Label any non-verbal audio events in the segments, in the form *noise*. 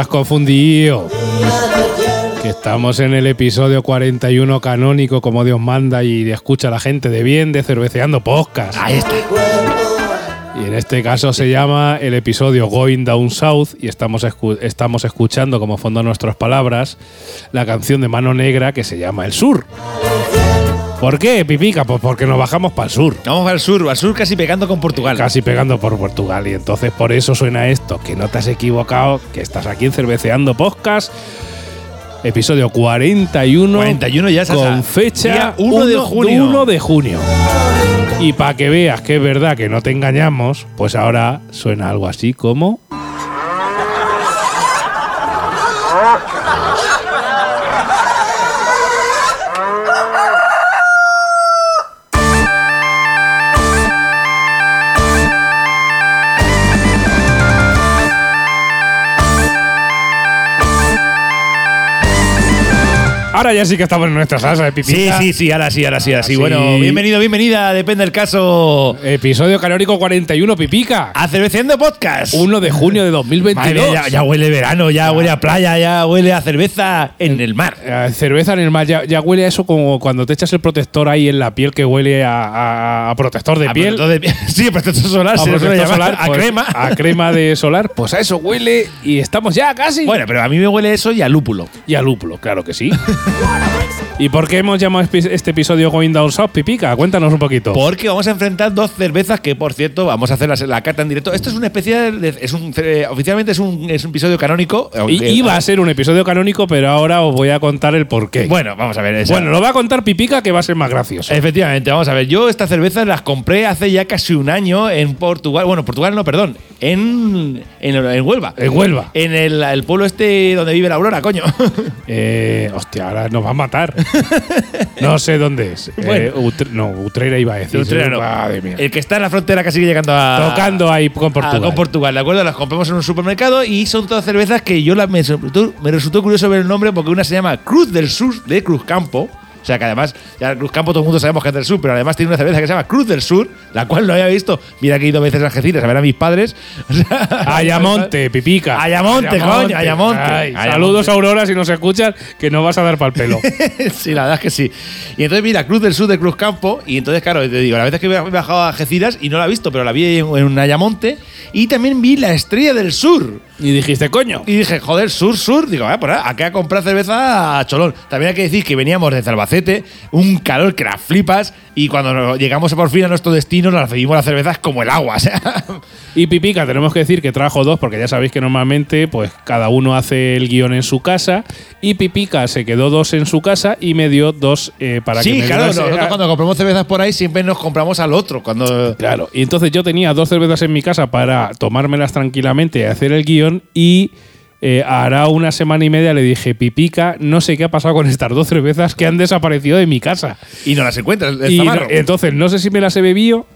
has confundido. Que estamos en el episodio 41 canónico, como Dios manda, y escucha a la gente de bien de Cerveceando Podcast. Ahí está. Y en este caso se llama el episodio Going Down South y estamos, escu- estamos escuchando como fondo nuestras palabras la canción de Mano Negra que se llama El Sur. ¿Por qué, Pipica? Pues porque nos bajamos para el sur. Vamos al sur, al sur casi pegando con Portugal. Casi pegando por Portugal. Y entonces por eso suena esto, que no te has equivocado, que estás aquí en Cerveceando Podcast. Episodio 41. 41 ya. Con fecha Día 1 de junio. 1 de junio. Y para que veas que es verdad que no te engañamos, pues ahora suena algo así como. Ahora ya sí que estamos en nuestra salsa de Sí, pipita. sí, sí, ahora sí, ahora sí, ahora sí. Sí. Bueno, bienvenido, bienvenida, depende del caso. Episodio canónico 41, Pipica. A Cerveceando Podcast. 1 de junio de 2022. Madre mía, ya, ya huele verano, ya huele a playa, ya huele a cerveza en el mar. Eh, cerveza en el mar, ya, ya huele a eso como cuando te echas el protector ahí en la piel que huele a, a- a protector de A piel. protector de- *laughs* sí, protector solar, A se le suele protector llamar, solar, a pues, crema. A crema de *laughs* solar, pues a eso huele y estamos ya casi. Bueno, pero a mí me huele eso y a lúpulo. Y a lúpulo, claro que sí. *laughs* ¿Y por qué hemos llamado este episodio Going Down South, Pipica? Cuéntanos un poquito. Porque vamos a enfrentar dos cervezas que, por cierto, vamos a hacer la, la cata en directo. Esto es un especial, de- es un, eh, oficialmente es un, es un episodio canónico. I- aunque- Iba a ser un episodio canónico, pero ahora os voy a contar el porqué. Bueno, vamos a ver. esa- Bueno, lo va a contar Pipica que va a ser más gracioso. Efectivamente, vamos a ver. Yo estas cervezas las compré hace ya casi un año en Portugal. Bueno, Portugal no, perdón. En, en, en Huelva. En Huelva. En el, el pueblo este donde vive la Aurora, coño. Eh, hostia, ahora nos va a matar. *laughs* no sé dónde es. Eh. Utre- no, Utrera iba a decir. Utrera no. Madre mía. El que está en la frontera casi llegando a. Tocando ahí con a- Portugal. con Portugal, ¿de acuerdo? Las compramos en un supermercado y son todas cervezas que yo la- me, me resultó curioso ver el nombre porque una se llama Cruz del Sur de Cruz Campo. O sea que además, ya Cruz Campo todo el mundo sabemos que es del sur, pero además tiene una cerveza que se llama Cruz del Sur, la cual no había visto. Mira que he ido veces a Algeciras a ver a mis padres. *laughs* O sea, Ayamonte, *laughs* Pipica. Ayamonte, coño, Ayamonte. Ay, Ayamonte. Saludos, Aurora, si nos escuchas, que no vas a dar para el pelo. *laughs* sí, la verdad es que sí. Y entonces mira, Cruz del Sur de Cruz Campo. Y entonces, claro, te digo, la vez es que he bajado a Algeciras y no la he visto, pero la vi en, en un Ayamonte. Y también vi la Estrella del Sur. Y dijiste, coño. Y dije, joder, sur, sur. Digo, ah, pues nada, aquí a comprar cerveza Cholón. También hay que decir que veníamos desde Albacete, un calor que las flipas. Y cuando llegamos por fin a nuestro destino, nos recibimos las cervezas como el agua. O sea, Y Pipica, tenemos que decir que trajo dos, porque ya sabéis que normalmente, pues cada uno hace el guion en su casa. Y Pipica se quedó dos en su casa y me dio dos eh, para que sí, me claro, nosotros cuando compramos cervezas por ahí siempre nos compramos al otro. Cuando. Claro, y entonces yo tenía dos cervezas en mi casa para tomármelas tranquilamente y hacer el guion y eh, hará una semana y media le dije, Pipica, no sé qué ha pasado con estas dos cervezas que han desaparecido de mi casa. Y no las encuentras. el Y zamarro. no- entonces no sé si me las he bebido,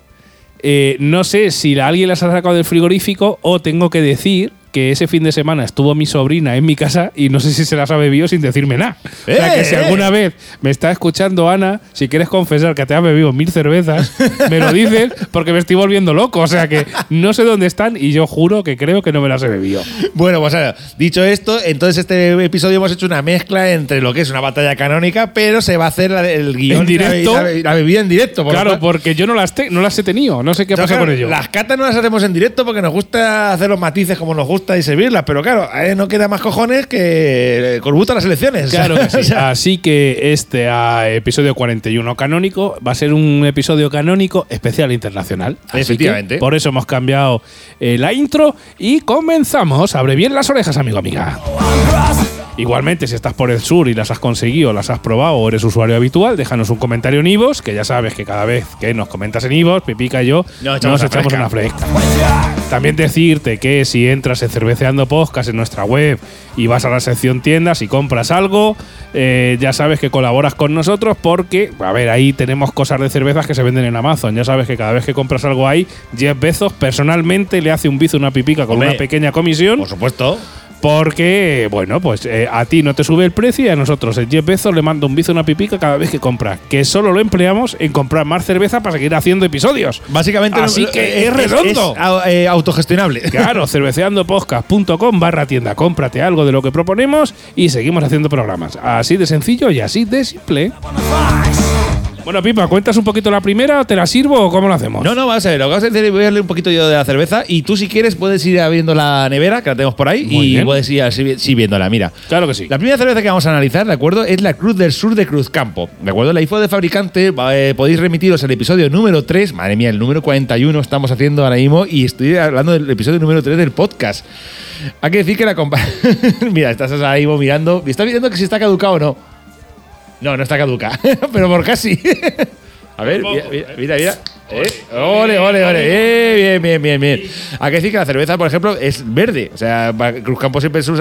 eh, no sé si alguien las ha sacado del frigorífico o tengo que decir que ese fin de semana estuvo mi sobrina en mi casa y no sé si se las ha bebido sin decirme nada. o sea, que ¡Eh, si eh! alguna vez me está escuchando Ana, si quieres confesar que te has bebido mil cervezas, me lo dices porque me estoy volviendo loco. O sea que no sé dónde están y yo juro que creo que no me las he bebido. Bueno, pues ahora, dicho esto, entonces este episodio hemos hecho una mezcla entre lo que es una batalla canónica, pero se va a hacer la- el guion En la- directo. la, y la bebida en directo. por Claro, porque yo no las, te- no las he tenido. No sé qué pasa claro, con ello. Las catas no las hacemos en directo porque nos gusta hacer los matices como nos gusta y servirlas, pero claro, eh, no queda más cojones que eh, Corbuta las elecciones. Claro que *laughs* O sí. sea, Así que este ah, episodio 41 canónico va a ser un episodio canónico especial internacional. Efectivamente. por eso hemos cambiado eh, la intro y comenzamos. Abre bien las orejas, amigo, amiga. Igualmente, si estás por el sur y las has conseguido, las has probado o eres usuario habitual, déjanos un comentario en Ivos, que ya sabes que cada vez que nos comentas en Ivos, Pipica y yo Nos echamos nos una echamos fresca. una fresca. También decirte que si entras en Cerveceando Podcast en nuestra web y vas a la sección tiendas y compras algo, eh, ya sabes que colaboras con nosotros porque, a ver, ahí tenemos cosas de cervezas que se venden en Amazon. Ya sabes que cada vez que compras algo ahí, Jeff Bezos personalmente le hace un bizo a una pipica con Hombre. una pequeña comisión Por supuesto. Porque, bueno, pues eh, a ti no te sube el precio y a nosotros el Jeff Bezos le manda un bizo una pipica cada vez que compra. Que solo lo empleamos en comprar más cerveza para seguir haciendo episodios. Básicamente, Así no- que es redondo. eh, autogestionable. Claro, *laughs* cerveceandopodcast.com barra tienda. Cómprate algo de lo que proponemos y seguimos haciendo programas. Así de sencillo y así de simple. Bueno, Pipa, ¿cuentas un poquito la primera? ¿Te la sirvo o cómo lo hacemos? No, no, vamos a ver. Lo que vamos a hacer es voy a leer un poquito yo de la cerveza. Y tú, si quieres, puedes ir abriendo la nevera, que la tenemos por ahí, Muy y bien. puedes ir así, sí, viéndola. Mira. Claro que sí. La primera cerveza que vamos a analizar, ¿de acuerdo? Es la Cruz del Sur de Cruzcampo. ¿De acuerdo? La info de fabricante, va, eh, podéis remitiros al episodio número 3. Madre mía, el número 41 estamos haciendo ahora mismo y estoy hablando del episodio número 3 del podcast. Hay que decir que la compa. *laughs* mira, estás ahí mirando. ¿Estás mirando que si está caducado o no? No, no está caduca, *laughs* pero por casi. A ver, mira, mira, mira. mira. Eh, Ole, ole, ole. Eh, bien, bien, bien, bien. Hay que decir que la cerveza, por ejemplo, es verde. O sea, va- Cruzcampo siempre su,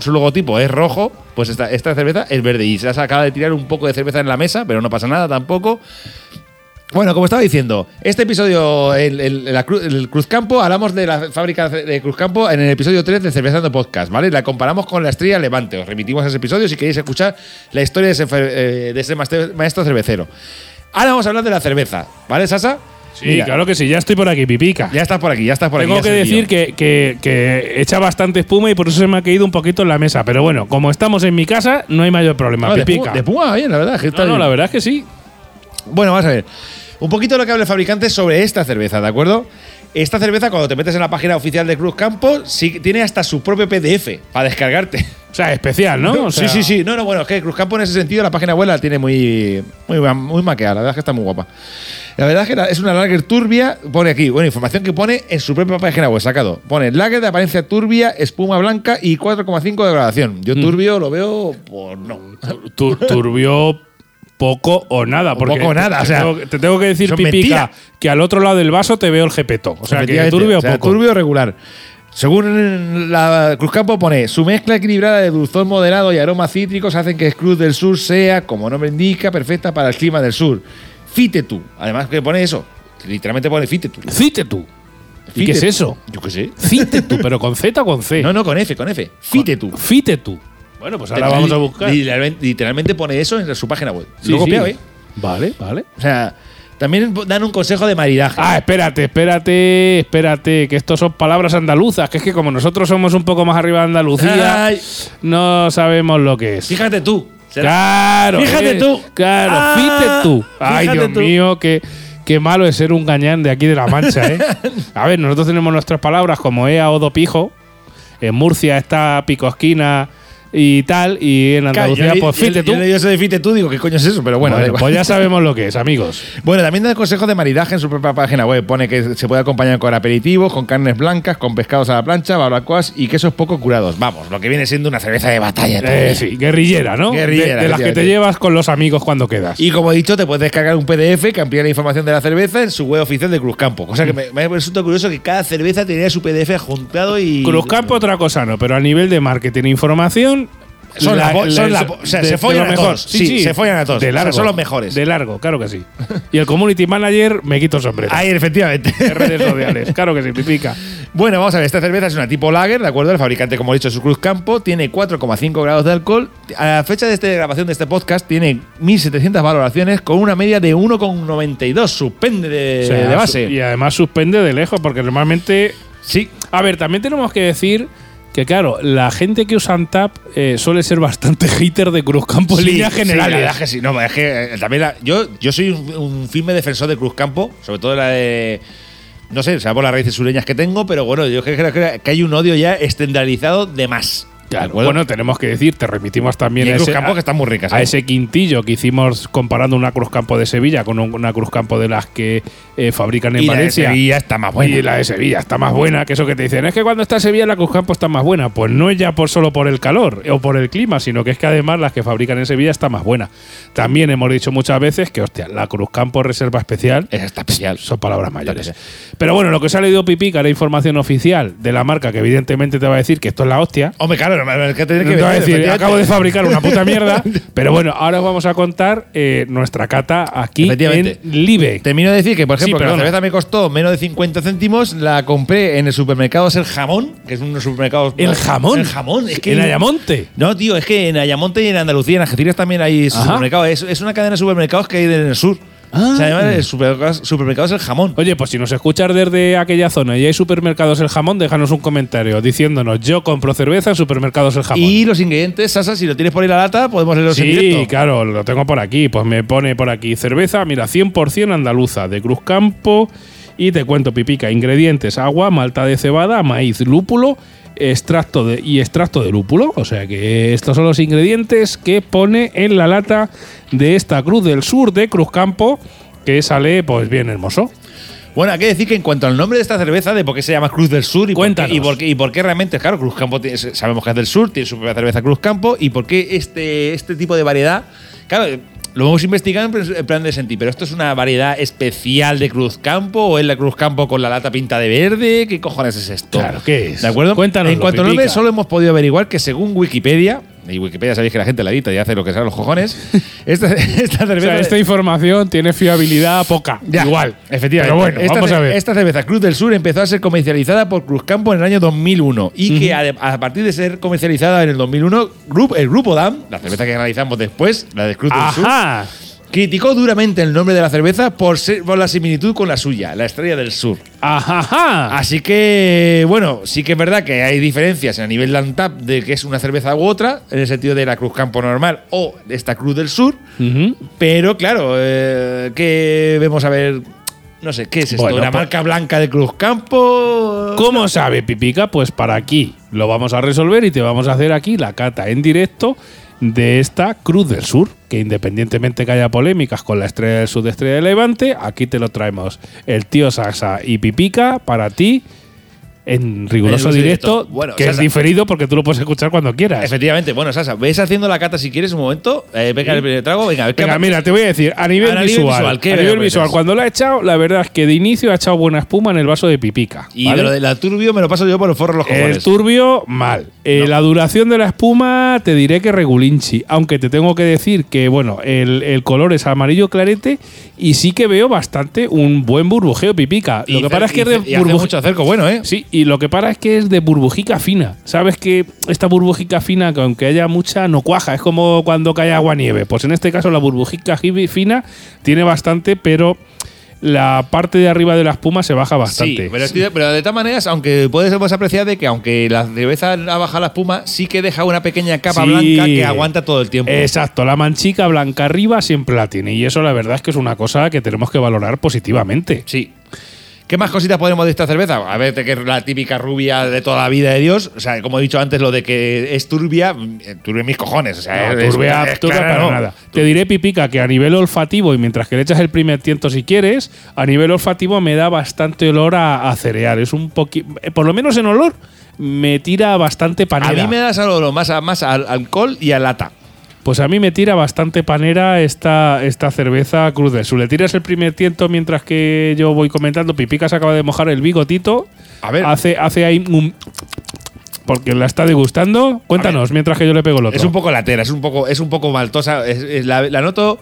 su logotipo es rojo. Pues esta, esta cerveza es verde. Y se acaba de tirar un poco de cerveza en la mesa, pero no pasa nada tampoco. Bueno, como estaba diciendo, este episodio, el, el- el Cruzcampo, hablamos de la fábrica de Cruzcampo en el episodio 3 de Cervezando Podcast, ¿vale? La comparamos con la Estrella Levante. Os remitimos a ese episodio si queréis escuchar la historia de ese, eh, de ese maestro cervecero. Ahora vamos a hablar de la cerveza, ¿vale, Sasa? Sí, Mira, claro que sí, ya estoy por aquí, Pipica. Ya estás por aquí, ya estás por Tengo aquí. que ya has decir que, que- que echa bastante espuma y por eso se me ha caído un poquito en la mesa. Pero bueno, como estamos en mi casa, no hay mayor problema. No, de, Pipica. Puma, de Puma, bien, la verdad. que está no, no, bien. la verdad es que sí. Bueno, vamos a ver. Un poquito lo que habla el fabricante sobre esta cerveza, ¿de acuerdo? Esta cerveza, cuando te metes en la página oficial de Cruz Campo, sí, tiene hasta su propio PDF para descargarte. *laughs* O sea, especial, ¿no? O sea, sí, sí, sí. No, no, bueno, es que Cruz Campo en ese sentido, la página web la tiene muy, muy, muy maqueada. La verdad es que está muy guapa. La verdad es que es una lager turbia. Pone aquí, bueno, información que pone en su propia página web, sacado. Pone lager de apariencia turbia, espuma blanca y 4,5 de gradación. Mm. Yo turbio lo veo, pues no. tu- turbio poco o nada. Porque poco o nada, te o sea, tengo, te tengo que decir, Pipica, mentira. que al otro lado del vaso te veo el jepeto. O sea, que Efectivamente, turbio o sea, poco. turbio regular. Según la Cruzcampo pone, su mezcla equilibrada de dulzor moderado y aromas cítricos hacen que Cruz del Sur sea, como nombre indica, perfecta para el clima del sur. Fite tú. Además que pone eso. Literalmente pone fite tú. Cite tú. ¿Y qué es eso? Yo qué sé. Cite tú, pero con Z o con C. No, no, con F, con F. Fite tú. Bueno, pues ahora vamos a buscar. Literalmente, literalmente pone eso en su página web. Sí, Lo sí. ¿eh? Vale, vale. O sea, también dan un consejo de maridaje. Ah, espérate, espérate, espérate, que estos son palabras andaluzas, que es que como nosotros somos un poco más arriba de Andalucía, Ay, no sabemos lo que es. fíjate tú. Será- Claro. Fíjate eh, tú. Claro, Ah, fíjate tú. Ay, fíjate Dios tú. mío, qué, qué malo es ser un gañán de aquí de La Mancha, ¿eh? *laughs* A ver, nosotros tenemos nuestras palabras como ea o do pijo. En Murcia está picosquina y tal, y en Claro, Andalucía, yo, pues yo- fíjate yo tú. leí eso de fite tú, digo, ¿qué coño es eso? Pero bueno, pues ya sabemos lo que es, *laughs* amigos. Bueno, también da consejos de maridaje en su propia página web. Pone que se puede acompañar con aperitivos, con carnes blancas, con pescados a la plancha, barbacoas y quesos poco curados. Vamos, lo que viene siendo una cerveza de batalla. tú. Eh, sí, guerrillera, ¿no? Guerrillera, de, de las que te llevas con los amigos cuando quedas. Y como he dicho, te puedes descargar un PDF que amplía la información de la cerveza en su web oficial de Cruzcampo. Cosa que me, me resulta curioso que cada cerveza tenía su PDF adjuntado y. Cruzcampo otra cosa no, pero a nivel de marketing e información Son la son la o sea, se follan a todos. Sí, se follan a todos. De O sea, largo, son los mejores. De largo, claro que sí. *laughs* Y el community manager me quito el sombrero. Ahí, efectivamente. En redes sociales, claro que sí, pipica. Bueno, vamos a ver, esta cerveza es una tipo lager, ¿de acuerdo? El fabricante, como he dicho, es su Cruz Campo, tiene 4,5 grados de alcohol. A la fecha de esta grabación de este podcast tiene 1.700 valoraciones con una media de 1,92. Suspende de, O sea, de base. Y además suspende de lejos, porque normalmente. Sí, A ver, también tenemos que decir que, claro, la gente que usa Antap eh, suele ser bastante *laughs* hater de Cruzcampo en Sí, líneas sí, la generales. verdad que sí. No, es que eh, también la- yo, yo soy un, un firme defensor de Cruz Campo, sobre todo la de. No sé, sea por las raíces sureñas que tengo, pero bueno, yo creo que, que hay un odio ya estandarizado de más. Bueno, tenemos que decir, te remitimos también y a hay Cruz ese, Campo que están muy ricas. a ¿eh? ese quintillo que hicimos comparando una Cruz Campo de Sevilla con un- una Cruz Campo de las que eh, fabrican en y la de Valencia. Sevilla está más buena. Y la de Sevilla está más buena, que eso que te dicen, es que cuando está Sevilla la Cruz Campo está más buena. Pues no es ya por solo por el calor o por el clima, sino que es que además las que fabrican en Sevilla está más buena. También hemos dicho muchas veces que, hostia, la Cruz Campo Reserva Especial está especial. son palabras mayores. Pero bueno, lo que se ha leído Pipica era información oficial de la marca que evidentemente te va a decir que esto es la hostia. Hombre, claro, pero es que tener que No te voy a vender, decir, efectivamente. acabo de fabricar una puta mierda. *laughs* pero bueno, ahora os vamos a contar eh, nuestra cata aquí en Live. Termino de decir que, por Sí, ejemplo, que la cerveza me costó menos de 50 céntimos, la compré en el supermercado El Jamón, que es uno de los supermercados. El jamón. El jamón, es que. En Ayamonte. No, tío, es que en Ayamonte y en Andalucía, en Algeciras también hay supermercados. Es, es una cadena de supermercados que hay en el sur. Ah. Se llama el supermercados, supermercados El Jamón. Oye, pues si nos escuchas desde aquella zona y hay supermercados El Jamón, déjanos un comentario diciéndonos yo compro cerveza en supermercados El Jamón. Y los ingredientes, Sasa, si lo tienes por ahí la lata, podemos leerlos en Sí, claro, lo tengo por aquí. Pues me pone por aquí cerveza, mira, 100% andaluza, de Cruz Campo. Y te cuento, pipica, ingredientes, agua, malta de cebada, maíz, lúpulo, extracto de, y extracto de lúpulo. O sea que estos son los ingredientes que pone en la lata de esta Cruz del Sur de Cruz Campo, que sale pues bien hermoso. Bueno, hay que decir que en cuanto al nombre de esta cerveza, de por qué se llama Cruz del Sur y, por qué, y, por qué, y por qué realmente, claro, Cruz Campo tiene- sabemos que es del sur, tiene su propia cerveza Cruz Campo, y por qué este, este tipo de variedad, claro, lo hemos investigado en pl- en plan de sentir, pero esto es una variedad especial de Cruz Campo o es la Cruz Campo con la lata pinta de verde, ¿qué cojones es esto? Claro, ¿qué es? ¿De acuerdo? Cuéntanoslo, En cuanto al nombre, Pipica. solo hemos podido averiguar que según Wikipedia, y Wikipedia sabéis que la gente la edita y hace lo que sea los cojones, *laughs* esta, esta O cerveza. sea, esta información tiene fiabilidad poca. Ya, Igual. Efectivamente. Pero bueno, esta, vamos a ver. Esta cerveza Cruz del Sur empezó a ser comercializada por Cruz Campo en el año 2001 y que ade- a, partir de ser comercializada en el 2001, grup- el grupo DAM, la cerveza que analizamos después, la de Cruz del Sur. Criticó duramente el nombre de la cerveza por, ser, por la similitud con la suya, la Estrella del Sur. Ajá. Así que, bueno, sí que es verdad que hay diferencias a nivel de Antap de que es una cerveza u otra, en el sentido de la Cruz Campo normal o de esta Cruz del Sur, pero claro, eh, que vemos a ver. No sé, ¿qué es esto? Bueno, ¿Una pues- marca blanca de Cruz Campo? ¿Cómo sabe Pipica? Pues para aquí lo vamos a resolver y te vamos a hacer aquí la cata en directo de esta Cruz del Sur, que independientemente que haya polémicas con la Estrella del Sur de Estrella del Levante, aquí te lo traemos. El tío Sasa y Pipica para ti en riguroso En directo, directo. Bueno, que es diferido porque tú lo puedes escuchar cuando quieras. Efectivamente, bueno, Sasa, ves haciendo la cata si quieres un momento. Eh, venga, el primer trago, venga, ¿qué Venga, ha- mira, te voy a decir, a nivel A nivel visual, visual, ¿qué a nivel visual, cuando lo ha echado, la verdad es que de inicio ha echado buena espuma en el vaso de Pipica. Y ¿vale? de lo de la turbio me lo paso yo por el forro de los El cojones. turbio, mal. Eh, La duración de la espuma, te diré que regulinchi. Aunque te tengo que decir que, bueno, el, el color es amarillo clarete y sí que veo bastante un buen burbujeo pipica. Y Lo que pasa es que y es y hace mucho cerco, bueno, ¿eh? Sí, y lo que pasa es que es de burbujica fina. Sabes que esta burbujica fina, que aunque haya mucha, no cuaja. Es como cuando cae agua nieve. Pues en este caso la burbujica ji- fina tiene bastante, pero la parte de arriba de la espuma se baja bastante. Sí, pero, estoy de- pero de todas maneras, aunque puedes apreciar de que aunque la cerveza ha bajado la espuma, sí que deja una pequeña capa Sí. blanca que aguanta todo el tiempo. Exacto, la manchica blanca arriba siempre la tiene. Y eso la verdad es que es una cosa que tenemos que valorar positivamente. Sí. ¿Qué más cositas podemos de esta cerveza? A ver, que es la típica rubia de toda la vida de Dios. O sea, como he dicho antes, lo de que es turbia, eh, turbia mis cojones. O sea, No, es- turbia, es turbia para no. nada. Te diré, Pipica, que a nivel olfativo, y mientras que le echas el primer tiento si quieres, a nivel olfativo me da bastante olor a, a cereal. Es un poquito. Por lo menos en olor, me tira bastante A panera. mí me da solo más, a- más al alcohol y a lata. Pues a mí me tira bastante panera esta, esta cerveza Cruz del Sur. Le tiras el primer tiento mientras que yo voy comentando. Pipica se acaba de mojar el bigotito. A ver. Hace, hace ahí un. Porque la está degustando. Cuéntanos, mientras que yo le pego el otro. Es un poco latera, es un poco, es un poco maltosa. es- es la, la noto.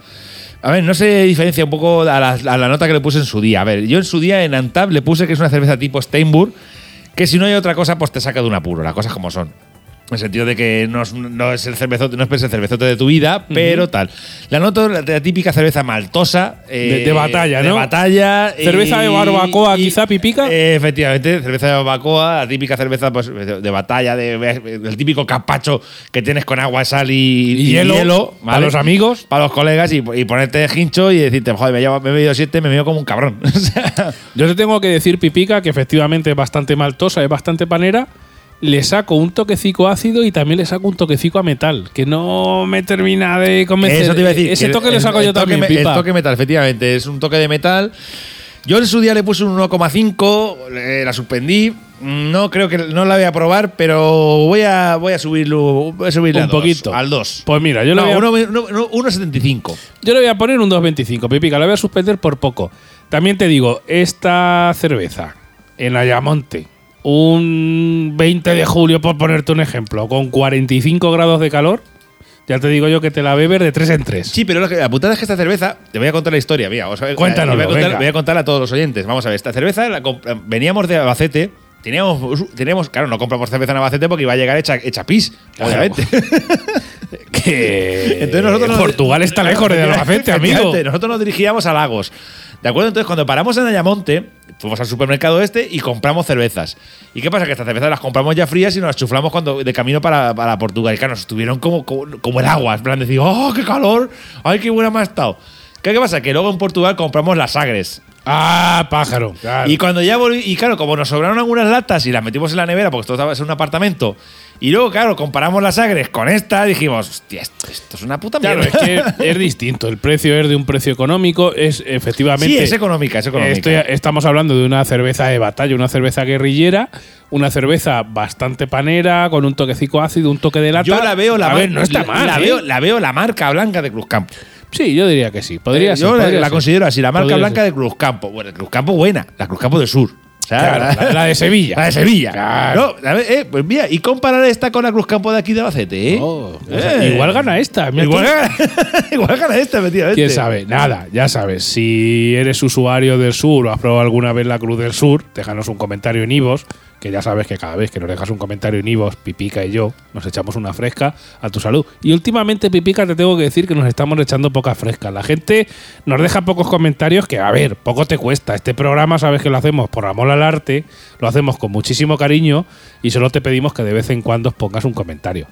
A ver, no se diferencia un poco a la, a la nota que le puse en su día. A ver, yo en su día en Antap le puse que es una cerveza tipo Steinburg, que si no hay otra cosa, pues te saca de un apuro, las cosas como son. En el sentido de que no es, no es el cervezote, no es el cervezote de tu vida, pero tal. La noto la, la típica cerveza maltosa. eh, De- de batalla, De ¿no? batalla. Cerveza de barbacoa, quizá, pipica. eh, efectivamente, cerveza de barbacoa, la típica cerveza pues, de, de batalla, de, el típico capacho que tienes con agua, sal y, Y hielo, ¿vale? para los amigos. Para los colegas y, y ponerte de hincho y decirte, joder, me, llevo- me he bebido siete, me veo como un cabrón. *laughs* Yo te tengo que decir, Pipica, que efectivamente es bastante maltosa, es bastante panera. Le saco un toquecico ácido y también le saco un toquecico a metal, que no me termina de convencer. Eso te iba a decir. Ese que toque el- le saco el yo toque también, me- Pipa. El toque metal, efectivamente, es un toque de metal. Yo en su día le puse un 1,5, eh, la suspendí. No creo que no la voy a probar, pero voy a, voy a subirlo voy a subirle Un a dos, poquito. al 2. Pues mira, yo le, No, voy a, uno- uno- uno- 1,75. yo le voy a poner un 2.25, Pipica. La voy a suspender por poco. También te digo, esta cerveza en Ayamonte, un 20 de julio, por ponerte un ejemplo, con 45 grados de calor, ya te digo yo que te la bebes de 3 en 3. Sí, pero la putada es que esta cerveza, te voy a contar la historia, mira, vamos a ver, Cuéntanoslo, voy a, contar, voy a contarla a todos los oyentes. Vamos a ver, esta cerveza la veníamos de Albacete, teníamos, teníamos, claro, no compramos cerveza en Albacete porque iba a llegar hecha, hecha pis, Claro. *laughs* *laughs* Que Entonces nosotros nos- Portugal está lejos de *laughs* Albacete, amigo. Nosotros nos dirigíamos a Lagos. ¿De acuerdo? Entonces, cuando paramos en Ayamonte, fuimos al supermercado este y compramos cervezas. ¿Y qué pasa? Que estas cervezas las compramos ya frías y nos las chuflamos cuando, de camino para, para Portugal. Y claro, nos estuvieron como, como, como el agua. En plan, decir, ¡oh, qué calor! ¡Ay, qué buena me ha estado! ¿Qué, qué pasa? Que luego en Portugal compramos las Sagres. Ah, pájaro. claro. Y cuando ya volví, y claro, como nos sobraron algunas latas y las metimos en la nevera, porque esto estaba en un apartamento, y luego, claro, comparamos las Sagres con esta, dijimos, hostia, esto, esto es una puta Claro, mierda. es que es *laughs* distinto. El precio es de un precio económico. Es efectivamente. Sí, es económica, es económica. Estoy- estamos hablando de una cerveza de batalla, una cerveza guerrillera, una cerveza bastante panera, con un toquecico ácido, un toque de lata. Yo la veo la A ver, no está mal. La, ¿eh? veo, la veo la marca blanca de Cruzcampo. Sí, yo diría que sí. Podría Eh, ser. Yo la, podría la ser. considero así, la marca Podría blanca ser. de Cruzcampo. Bueno, Cruzcampo buena, la Cruzcampo del Sur. O sea, Claro, la, la de Sevilla. la de Sevilla. Claro. No, eh, pues mira, y comparar esta con la Cruzcampo de aquí de Albacete, ¿eh? Oh, o sea, Eh. Igual gana esta. Igual gana, *laughs* igual gana esta, efectivamente. ¿Quién sabe? Nada, ya sabes. Si eres usuario del sur o has probado alguna vez la Cruz del Sur, déjanos un comentario en Ivos, que ya sabes que cada vez que nos dejas un comentario en Ivos, Pipica y yo nos echamos una fresca a tu salud. Y últimamente, Pipica, te tengo que decir que nos estamos echando poca fresca. La gente nos deja pocos comentarios que, a ver, poco te cuesta. Este programa sabes que lo hacemos por amor al arte, lo hacemos con muchísimo cariño y solo te pedimos que de vez en cuando pongas un comentario.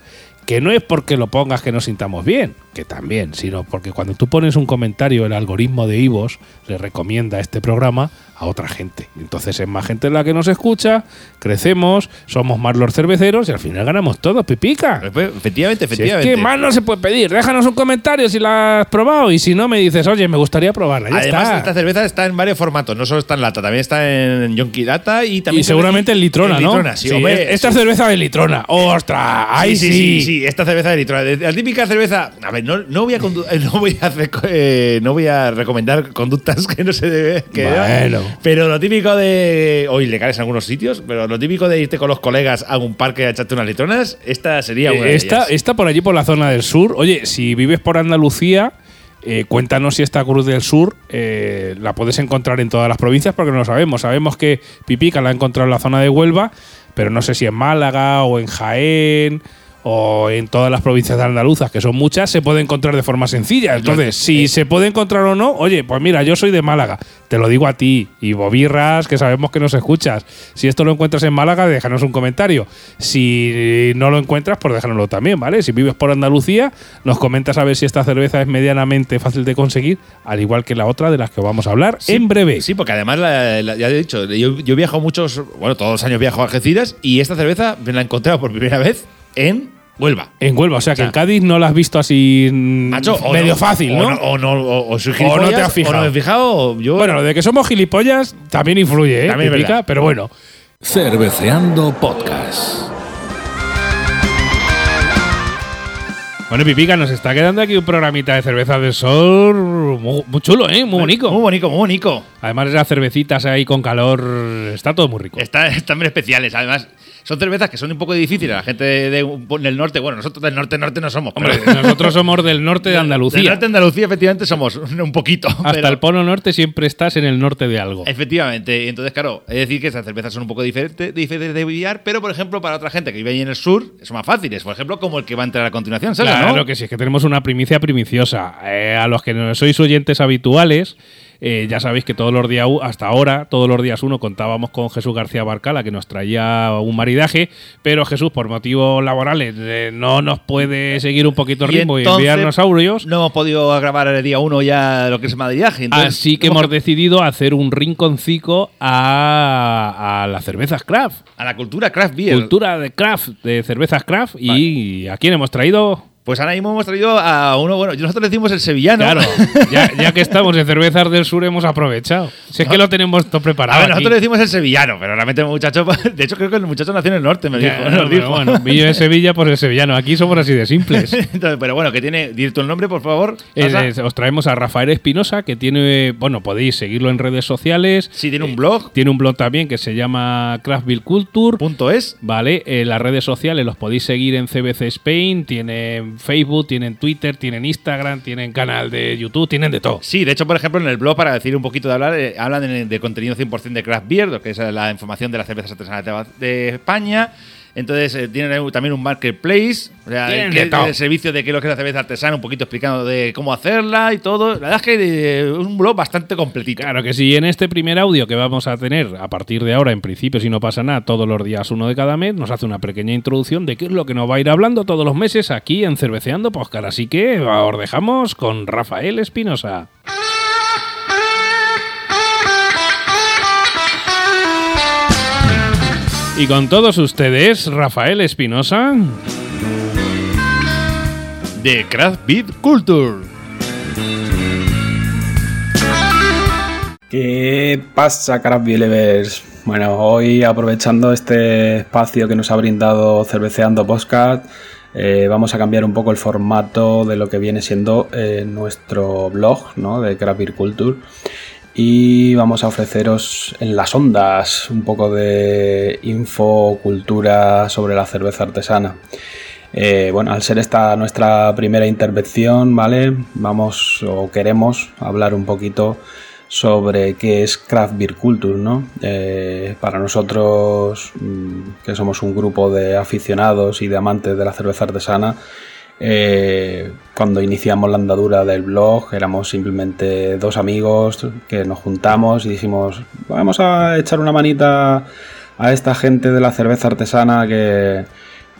Que no es porque lo pongas que nos sintamos bien, que también, sino porque cuando tú pones un comentario, el algoritmo de Ivos le recomienda este programa a otra gente. Entonces es más gente la que nos escucha, crecemos, somos más los cerveceros y al final ganamos todos, pipica. Pues, Efectivamente, Si es efectivamente. que más no se puede pedir. Déjanos un comentario si la has probado y si no me dices, oye, me gustaría probarla. Ya Además, está. esta cerveza está en varios formatos, no solo está en lata, también está en Yonki Data y también y seguramente en litrona, en ¿no? litrona, sí, hombre, esta sí. cerveza de litrona. ¡Ostras! ¡Ay, sí, sí! esta cerveza de litrona. La típica cerveza. A ver, no, no voy a *laughs* no voy a eh, no voy a recomendar conductas que no se debe. Que Bueno. Pero lo típico de. O ilegales en algunos sitios, pero lo típico de irte con los colegas a un parque a echarte unas litronas, esta sería una de Eh, Esta, ellas. esta por allí, por la zona del sur. Oye, si vives por Andalucía, eh, cuéntanos si esta Cruz del Sur eh, la puedes encontrar en todas las provincias porque no lo sabemos. Sabemos que Pipica la ha encontrado en la zona de Huelva, pero no sé si en Málaga o en Jaén o en todas las provincias de andaluzas, que son muchas, se puede encontrar de forma sencilla. Entonces, si se puede encontrar o no, oye, pues mira, yo soy de Málaga, te lo digo a ti, y Bobirras, que sabemos que nos escuchas. Si esto lo encuentras en Málaga, déjanos un comentario. Si no lo encuentras, pues déjanoslo también, ¿vale? Si vives por Andalucía, nos comentas a ver si esta cerveza es medianamente fácil de conseguir, al igual que la otra de las que vamos a hablar Sí, en breve. Sí, porque además, la- la- ya he dicho, yo, yo viajo muchos, bueno, todos los años viajo a Algeciras y esta cerveza me la he encontrado por primera vez en Huelva. En Huelva, o sea que O sea, en Cádiz no la has visto así mm, Macho, medio no- fácil, o ¿no? O no, o, o soy O gilipollas, no te has fijado. O no me he fijado. o Yo, Bueno, lo de que somos gilipollas también influye, ¿eh? También verdad. pero bueno. Cerveceando Podcast. Bueno, Pipica, nos está quedando aquí un programita de cerveza del sol muy, muy chulo, ¿eh? Muy bonito. Muy bonito, muy bonito. Además, esas cervecitas ahí con calor, está todo muy rico. Está- están muy especiales. Además, son cervezas que son un poco difíciles. La gente de, de- del norte, bueno, nosotros del norte, norte no somos. Hombre, pero- nosotros somos del norte de *laughs* Del Andalucía. norte de Andalucía, efectivamente, somos un poquito. Hasta pero- el polo norte siempre estás en el norte de algo. Efectivamente, entonces, claro, es decir que esas cervezas son un poco diferentes, diferentes de billar, pero por ejemplo, para otra gente que vive ahí en el sur, son más fáciles. Por ejemplo, como el que va a entrar a continuación, ¿sabes? Claro no? que sí, es que tenemos una primicia primiciosa. Eh, a los que no sois oyentes habituales, eh, ya sabéis que todos los días, hasta ahora, todos los días uno contábamos con Jesús García Barcala, que nos traía un maridaje, pero Jesús, por motivos laborales, eh, no nos puede seguir un poquito el ritmo y, entonces, enviarnos audios. No hemos podido grabar el día uno ya lo que es Madridaje. entonces Así que hemos decidido hacer un rinconcico a, a las cervezas craft. A la cultura craft beer. Cultura de craft, de cervezas craft. Y ¿a quién hemos traído? Pues ahora mismo hemos traído a uno, bueno, nosotros le decimos el sevillano. Claro, *laughs* ya, ya que estamos en Cervezas del Sur hemos aprovechado. Si es que lo tenemos todo preparado. A ver, nosotros le decimos el sevillano, pero realmente el muchacho, *laughs* de hecho creo que el muchacho nació en el norte, me Ya, dijo. no, nos pero dijo. bueno, Villo de *laughs* Sevilla, pues el sevillano. Aquí somos así de simples. Entonces, pero bueno, que tiene, dir tu el nombre, por favor. Es- es- os traemos a Rafael Espinosa, que tiene, bueno, podéis seguirlo en redes sociales. Sí, tiene un blog, Tiene un blog también que se llama Craftville Culture. punto es. Vale, en las redes sociales los podéis seguir en CBC Spain, Facebook, tienen Twitter, tienen Instagram, tienen canal de YouTube, tienen de todo. Sí, de hecho, por ejemplo, en el blog, para decir un poquito de hablar, eh, hablan de, contenido 100% de craft beer, que es la información de las cervezas artesanales de España. Entonces, eh, tienen también un marketplace, o sea, que todo. el servicio de qué es lo que es la cerveza artesana, un poquito explicando de cómo hacerla y todo. La verdad es que eh, es un blog bastante completito. Claro que sí, en este primer audio que vamos a tener a partir de ahora, en principio, si no pasa nada, todos los días uno de cada mes, nos hace una pequeña introducción de qué es lo que nos va a ir hablando todos los meses aquí en Cerveceando Podcast. Así que os dejamos con Rafael Espinosa. Y con todos ustedes, Rafael Espinosa. De Craft Beer Culture. ¿Qué pasa, Craft Lovers? Bueno, hoy aprovechando este espacio que nos ha brindado Cerveceando Podcast, eh, vamos a cambiar un poco el formato de lo que viene siendo eh, nuestro blog ¿no? de Craft Beer Culture y vamos a ofreceros en las ondas un poco de info, cultura sobre la cerveza artesana. Eh, bueno, al ser esta nuestra primera intervención, ¿vale? Vamos o queremos hablar un poquito sobre qué es Craft Beer Culture, ¿no? Eh, para nosotros, mm, que somos un grupo de aficionados y de amantes de la cerveza artesana, eh, cuando iniciamos la andadura del blog éramos simplemente dos amigos que nos juntamos y dijimos, vamos a echar una manita a esta gente de la cerveza artesana que,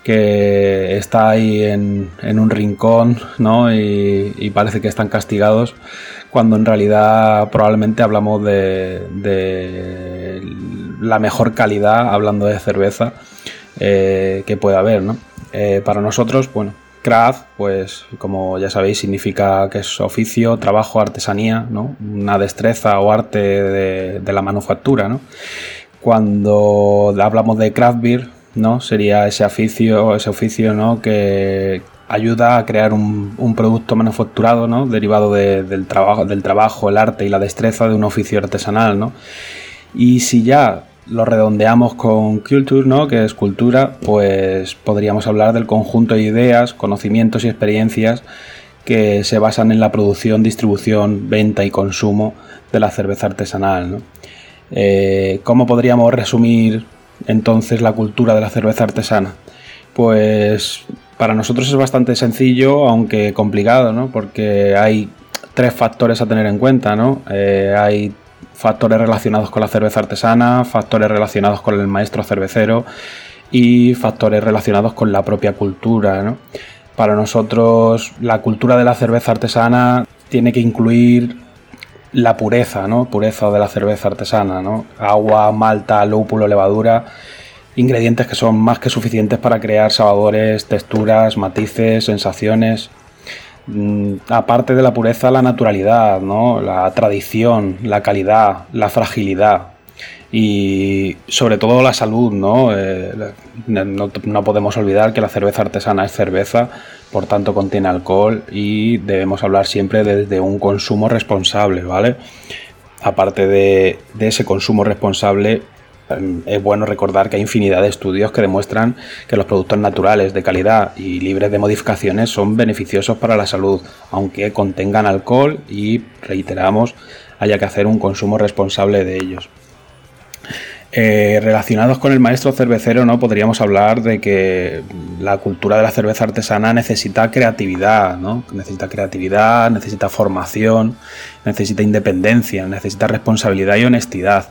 que está ahí en, en un rincón ¿no? y, parece que están castigados cuando en realidad probablemente hablamos de, de la mejor calidad hablando de cerveza eh, que puede haber. ¿no? Eh, para nosotros, bueno, craft, pues como ya sabéis, significa que es oficio, trabajo, artesanía, ¿no? una destreza o arte de, la manufactura. ¿no? Cuando hablamos de craft beer, ¿no? Sería ese oficio, ese oficio, ¿no? Que ayuda a crear un, producto manufacturado, ¿no? Derivado de- del trabajo, del trabajo, el arte y la destreza de un oficio artesanal, ¿no? Y si ya lo redondeamos con culture, ¿no? Que es cultura, pues podríamos hablar del conjunto de ideas, conocimientos y experiencias que se basan en la producción, distribución, venta y consumo de la cerveza artesanal, ¿no? Eh, ¿Cómo podríamos resumir entonces la cultura de la cerveza artesana? Pues para nosotros es bastante sencillo, aunque complicado, ¿no? Porque hay tres factores a tener en cuenta, ¿no? Eh, hay factores relacionados con la cerveza artesana, factores relacionados con el maestro cervecero y factores relacionados con la propia cultura, ¿no? Para nosotros la cultura de la cerveza artesana tiene que incluir la pureza, ¿no? Pureza de la cerveza artesana, ¿no? Agua, malta, lúpulo, levadura, ingredientes que son más que suficientes para crear sabores, texturas, matices, sensaciones. Mm, Aparte de la pureza, la naturalidad, ¿no? La tradición, la calidad, la fragilidad y sobre todo la salud, ¿no? Eh, no, no podemos olvidar que la cerveza artesana es cerveza, por tanto contiene alcohol y debemos hablar siempre desde un consumo responsable, ¿vale? Aparte de, ese consumo responsable, es bueno recordar que hay infinidad de estudios que demuestran que los productos naturales de calidad y libres de modificaciones son beneficiosos para la salud, aunque contengan alcohol y, reiteramos, haya que hacer un consumo responsable de ellos. Eh, relacionados con el maestro cervecero, ¿no? Podríamos hablar de que la cultura de la cerveza artesana necesita creatividad, ¿no? Necesita creatividad, necesita formación, necesita independencia, necesita responsabilidad y honestidad.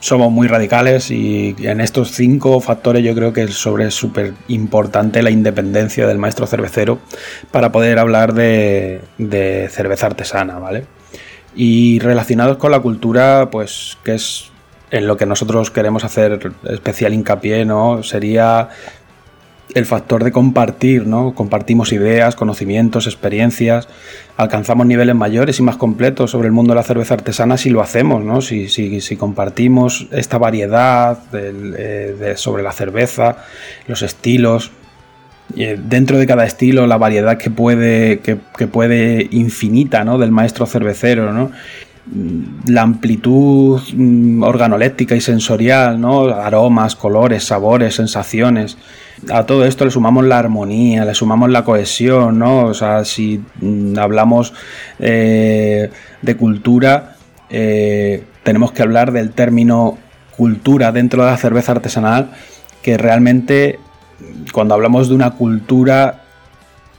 Somos muy radicales y en estos cinco factores yo creo que es sobre súper importante la independencia del maestro cervecero para poder hablar de, de cerveza artesana, ¿vale? Y relacionados con la cultura, pues que es en lo que nosotros queremos hacer especial hincapié, ¿no? Sería el factor de compartir, ¿no? Compartimos ideas, conocimientos, experiencias, alcanzamos niveles mayores y más completos sobre el mundo de la cerveza artesana si lo hacemos, ¿no? Si, si, compartimos esta variedad eh, sobre la cerveza, los estilos, eh, dentro de cada estilo la variedad que puede, que, puede infinita, ¿no? Del maestro cervecero, ¿no? Mm, la amplitud mm, organoléptica y sensorial, ¿no? Aromas, colores, sabores, sensaciones a todo esto le sumamos la armonía, le sumamos la cohesión, ¿no? O sea, si mm, hablamos eh, de cultura, eh, tenemos que hablar del término cultura dentro de la cerveza artesanal, que realmente cuando hablamos de una cultura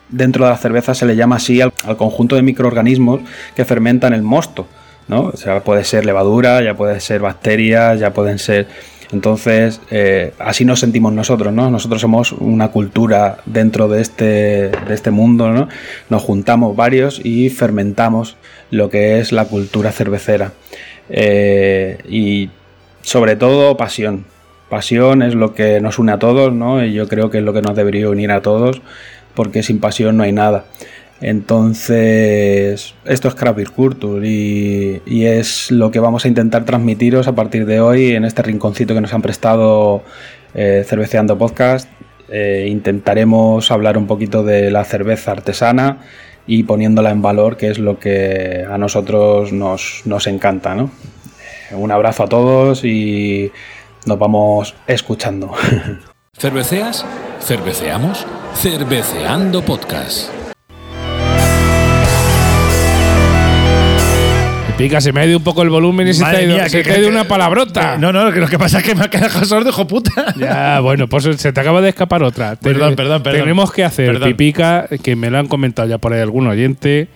dentro de la cerveza se le llama así al, al conjunto de microorganismos que fermentan el mosto, ¿no? O sea, puede ser levadura, ya puede ser bacterias, ya pueden ser entonces, eh, así nos sentimos nosotros, ¿no? Nosotros somos una cultura dentro de este, de este mundo, ¿no? Nos juntamos varios y fermentamos lo que es la cultura cervecera. Eh, y sobre todo pasión. Pasión es lo que nos une a todos, ¿no? Y yo creo que es lo que nos debería unir a todos, porque sin pasión no hay nada. Entonces, esto es Craft Beer Culture y, es lo que vamos a intentar transmitiros a partir de hoy en este rinconcito que nos han prestado eh, Cerveceando Podcast. Eh, intentaremos hablar un poquito de la cerveza artesana y poniéndola en valor, que es lo que a nosotros nos, nos encanta. ¿no? Un abrazo a todos y nos vamos escuchando. *laughs* ¿Cerveceas? ¿Cerveceamos? Cerveceando Podcast. Pica, se me ha ido un poco el volumen y se te ha ido, se te ha ido una palabrota. No, no, lo que pasa es que me ha quedado sordo, hijo puta. Ya, bueno, pues se te acaba de escapar otra. Perdón, perdón, perdón. Tenemos que hacer, Pipica, que me lo han comentado ya por ahí algún oyente